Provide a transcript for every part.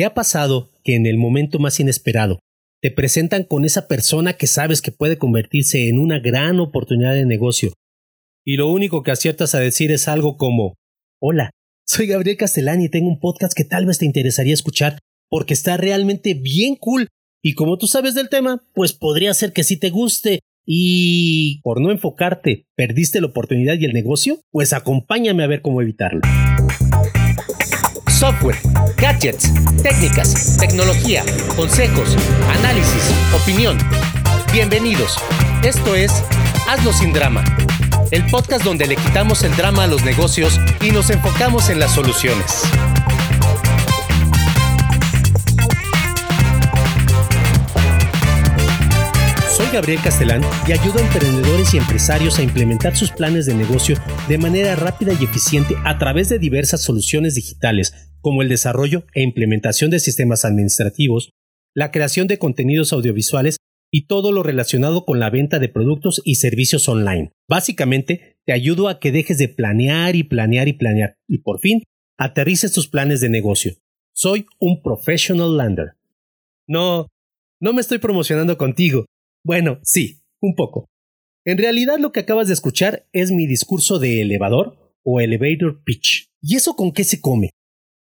¿Te ha pasado que en el momento más inesperado te presentan con esa persona que sabes que puede convertirse en una gran oportunidad de negocio y lo único que aciertas a decir es algo como Hola, soy Gabriel Castellani y tengo un podcast que tal vez te interesaría escuchar porque está realmente bien cool y como tú sabes del tema, pues podría ser que sí te guste y por no enfocarte, perdiste la oportunidad y el negocio, pues acompáñame a ver cómo evitarlo. Software, gadgets, técnicas, tecnología, consejos, análisis, opinión. Bienvenidos. Esto es Hazlo sin drama el podcast donde le quitamos el drama a los negocios y nos enfocamos en las soluciones. Soy Gabriel Castelán y ayudo a emprendedores y empresarios a implementar sus planes de negocio de manera rápida y eficiente a través de diversas soluciones digitales, como el desarrollo e implementación de sistemas administrativos, la creación de contenidos audiovisuales y todo lo relacionado con la venta de productos y servicios online. Básicamente, te ayudo a que dejes de planear y planear y planear y por fin aterrices tus planes de negocio. Soy un professional lander. No, no me estoy promocionando contigo. Bueno, sí, un poco. En realidad lo que acabas de escuchar es mi discurso de elevador o elevator pitch. ¿Y eso con qué se come?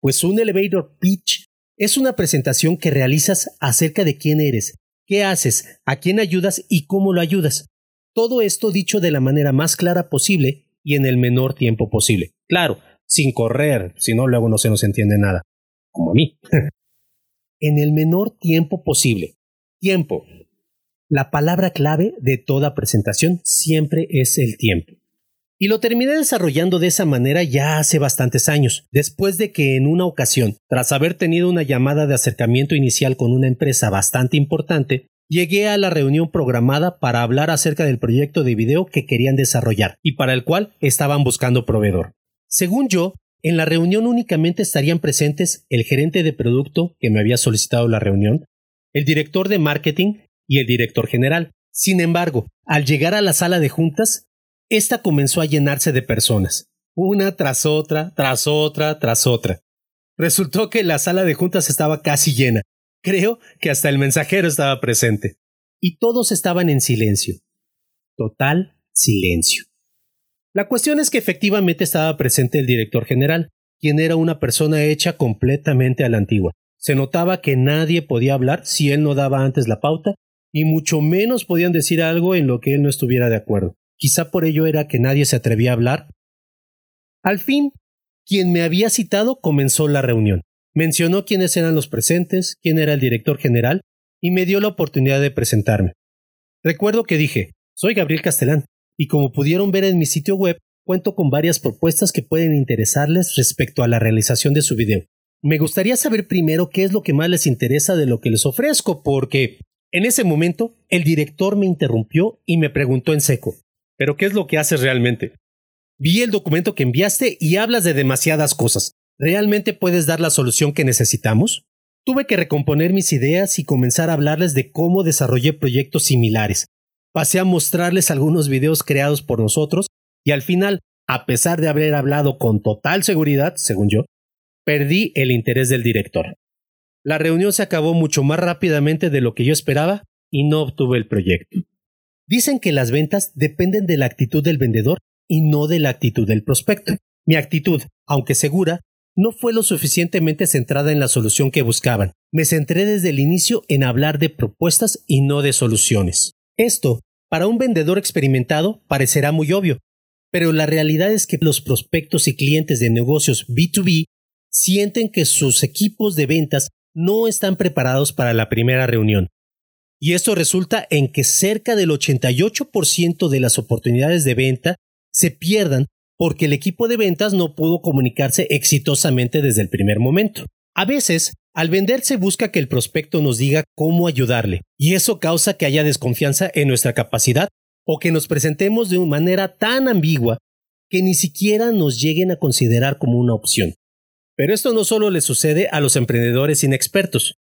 Pues un elevator pitch es una presentación que realizas acerca de quién eres, qué haces, a quién ayudas y cómo lo ayudas. Todo esto dicho de la manera más clara posible y en el menor tiempo posible. Claro, sin correr, si no luego no se nos entiende nada. Como a mí. en el menor tiempo posible. Tiempo. La palabra clave de toda presentación siempre es el tiempo. Y lo terminé desarrollando de esa manera ya hace bastantes años, después de que en una ocasión, tras haber tenido una llamada de acercamiento inicial con una empresa bastante importante, llegué a la reunión programada para hablar acerca del proyecto de video que querían desarrollar y para el cual estaban buscando proveedor. Según yo, en la reunión únicamente estarían presentes el gerente de producto que me había solicitado la reunión, el director de marketing y el director general. Sin embargo, al llegar a la sala de juntas, esta comenzó a llenarse de personas, una tras otra, tras otra, tras otra. Resultó que la sala de juntas estaba casi llena. Creo que hasta el mensajero estaba presente. Y todos estaban en silencio. Total silencio. La cuestión es que efectivamente estaba presente el director general, quien era una persona hecha completamente a la antigua. Se notaba que nadie podía hablar si él no daba antes la pauta, y mucho menos podían decir algo en lo que él no estuviera de acuerdo. Quizá por ello era que nadie se atrevía a hablar. Al fin, quien me había citado comenzó la reunión. Mencionó quiénes eran los presentes, quién era el director general, y me dio la oportunidad de presentarme. Recuerdo que dije, soy Gabriel Castellán, y como pudieron ver en mi sitio web, cuento con varias propuestas que pueden interesarles respecto a la realización de su video. Me gustaría saber primero qué es lo que más les interesa de lo que les ofrezco, porque en ese momento el director me interrumpió y me preguntó en seco, ¿Pero qué es lo que haces realmente? Vi el documento que enviaste y hablas de demasiadas cosas. ¿Realmente puedes dar la solución que necesitamos? Tuve que recomponer mis ideas y comenzar a hablarles de cómo desarrollé proyectos similares. Pasé a mostrarles algunos videos creados por nosotros y al final, a pesar de haber hablado con total seguridad, según yo, perdí el interés del director. La reunión se acabó mucho más rápidamente de lo que yo esperaba y no obtuve el proyecto. Dicen que las ventas dependen de la actitud del vendedor y no de la actitud del prospecto. Mi actitud, aunque segura, no fue lo suficientemente centrada en la solución que buscaban. Me centré desde el inicio en hablar de propuestas y no de soluciones. Esto, para un vendedor experimentado, parecerá muy obvio, pero la realidad es que los prospectos y clientes de negocios B2B sienten que sus equipos de ventas no están preparados para la primera reunión y esto resulta en que cerca del 88% de las oportunidades de venta se pierdan porque el equipo de ventas no pudo comunicarse exitosamente desde el primer momento. A veces, al vender se busca que el prospecto nos diga cómo ayudarle, y eso causa que haya desconfianza en nuestra capacidad o que nos presentemos de una manera tan ambigua que ni siquiera nos lleguen a considerar como una opción. Pero esto no solo le sucede a los emprendedores inexpertos.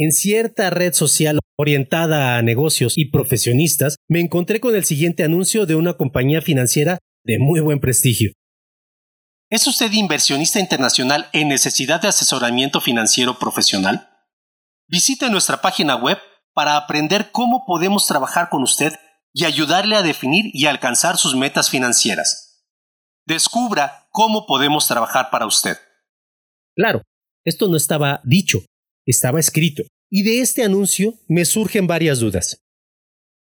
En cierta red social orientada a negocios y profesionistas, me encontré con el siguiente anuncio de una compañía financiera de muy buen prestigio. ¿Es usted inversionista internacional en necesidad de asesoramiento financiero profesional? Visite nuestra página web para aprender cómo podemos trabajar con usted y ayudarle a definir y alcanzar sus metas financieras. Descubra cómo podemos trabajar para usted. Claro, esto no estaba dicho, estaba escrito. Y de este anuncio me surgen varias dudas.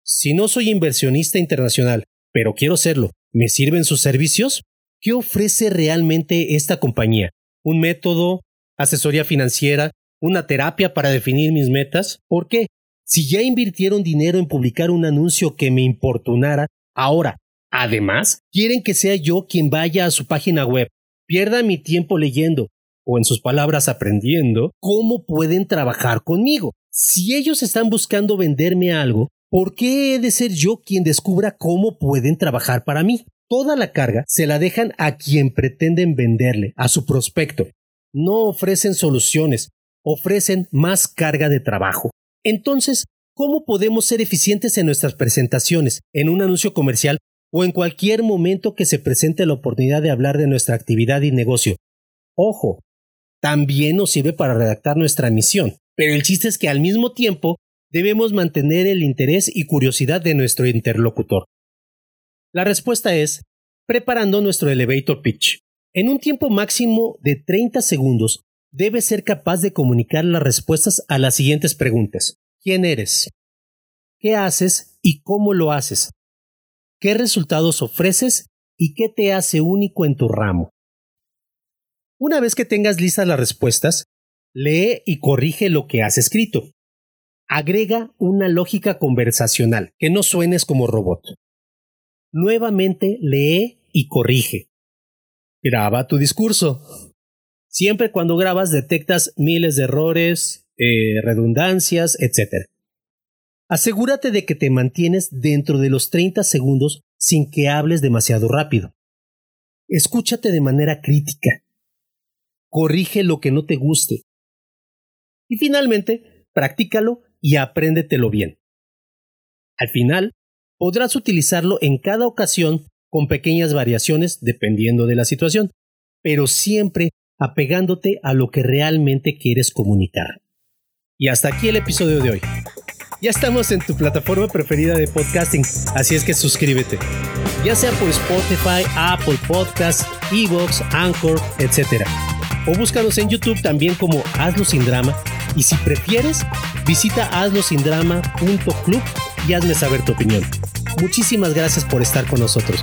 Si no soy inversionista internacional, pero quiero serlo, ¿me sirven sus servicios? ¿Qué ofrece realmente esta compañía? ¿Un método? ¿Asesoría financiera? ¿Una terapia para definir mis metas? ¿Por qué? Si ya invirtieron dinero en publicar un anuncio que me importunara, ahora, además, quieren que sea yo quien vaya a su página web, pierda mi tiempo leyendo, o en sus palabras aprendiendo, cómo pueden trabajar conmigo. Si ellos están buscando venderme algo, ¿por qué he de ser yo quien descubra cómo pueden trabajar para mí? toda la carga se la dejan a quien pretenden venderle, a su prospecto. No ofrecen soluciones, ofrecen más carga de trabajo. Entonces, ¿cómo podemos ser eficientes en nuestras presentaciones, en un anuncio comercial o en cualquier momento que se presente la oportunidad de hablar de nuestra actividad y negocio? Ojo, también nos sirve para redactar nuestra misión, pero el chiste es que al mismo tiempo debemos mantener el interés y curiosidad de nuestro interlocutor. La respuesta es preparando nuestro elevator pitch. En un tiempo máximo de 30 segundos, debes ser capaz de comunicar las respuestas a las siguientes preguntas. ¿Quién eres? ¿Qué haces y cómo lo haces? ¿Qué resultados ofreces y qué te hace único en tu ramo? Una vez que tengas listas las respuestas, lee y corrige lo que has escrito. Agrega una lógica conversacional, que no suenes como robot nuevamente lee y corrige. Graba tu discurso. Siempre cuando grabas detectas miles de errores, eh, redundancias, etc. Asegúrate de que te mantienes dentro de los 30 segundos sin que hables demasiado rápido. Escúchate de manera crítica. Corrige lo que no te guste. Y finalmente, practícalo y apréndetelo bien. Al final, podrás utilizarlo en cada ocasión con pequeñas variaciones dependiendo de la situación, pero siempre apegándote a lo que realmente quieres comunicar. Y hasta aquí el episodio de hoy. Ya estamos en tu plataforma preferida de podcasting, así es que suscríbete. Ya sea por Spotify, Apple Podcasts, Evox, Anchor, etc. O búscanos en YouTube también como Hazlo sin drama. Y si prefieres, visita hazlosindrama.club y hazme saber tu opinión. Muchísimas gracias por estar con nosotros.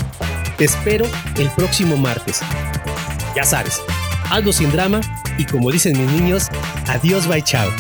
Te espero el próximo martes. Ya sabes, algo sin drama y como dicen mis niños, adiós, bye, chao.